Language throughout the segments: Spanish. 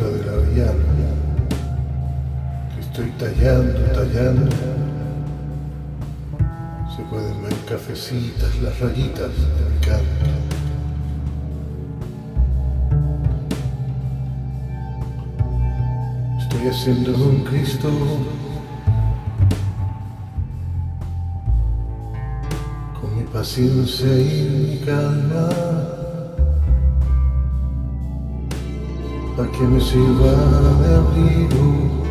de la villana que estoy tallando, tallando. Se pueden ver cafecitas, las rayitas de mi canto. Estoy haciendo un Cristo con mi paciencia y mi calma. Para que me sirva de abrigo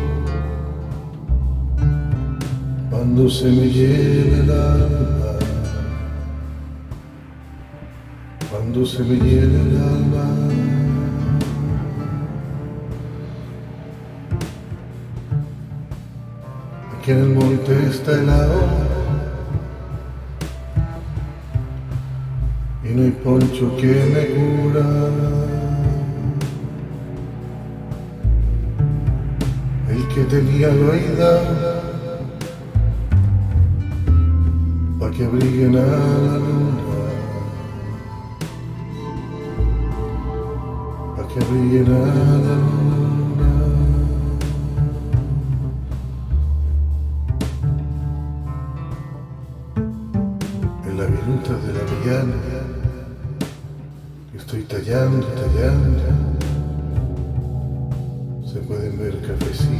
cuando se me llene el alma, cuando se me llene el alma. Aquí en el monte está helado y no hay poncho que me cura. Que tenía la pa' que abriguen a la luna, pa' que abriguen a la luna. En la viruta de la villana, estoy tallando, tallando. Se pueden ver cafecitas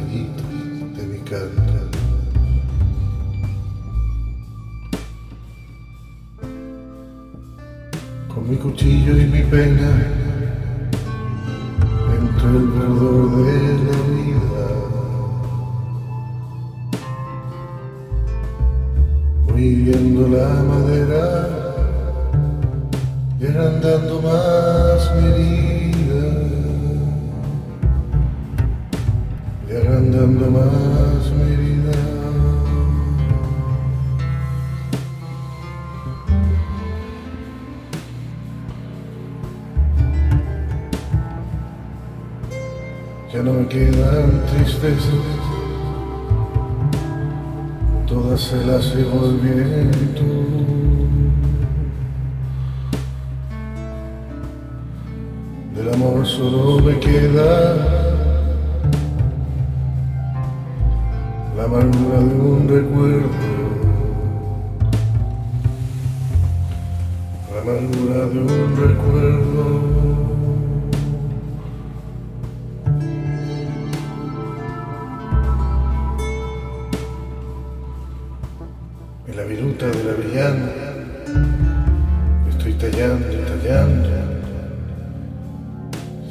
de mi canto. Con mi cuchillo y mi pena, entre el verdor de la vida, voy viendo la madera y agrandando más mi agrandando más mi vida. Ya no me quedan tristezas, todas se las llevó el viento. Del amor solo me queda amargura de un recuerdo, la amargura de un recuerdo. En la viruta de la villana estoy tallando y tallando.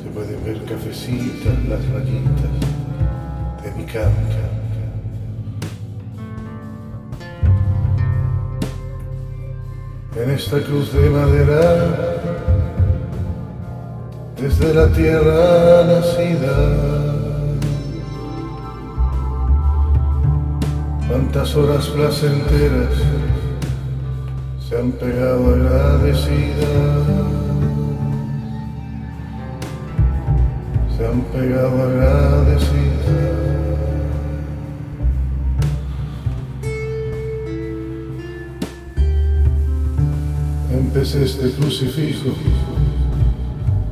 Se pueden ver cafecitas, las rayitas de mi canto. En esta cruz de madera, desde la tierra nacida. Cuántas horas placenteras se han pegado agradecidas, se han pegado agradecidas. Empecé este crucifijo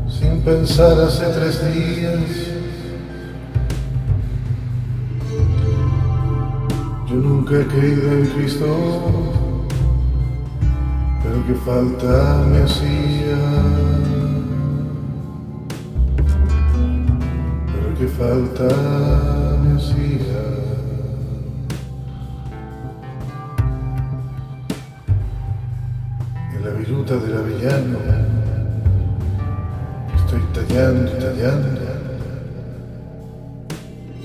sin pensar hace tres días. Yo nunca he creído en Cristo, pero que falta me hacía. Pero que falta me hacía. La viruta del avellano. Estoy tallando y tallando,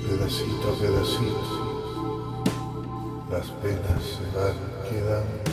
pedacito a pedacito, las penas se van quedando.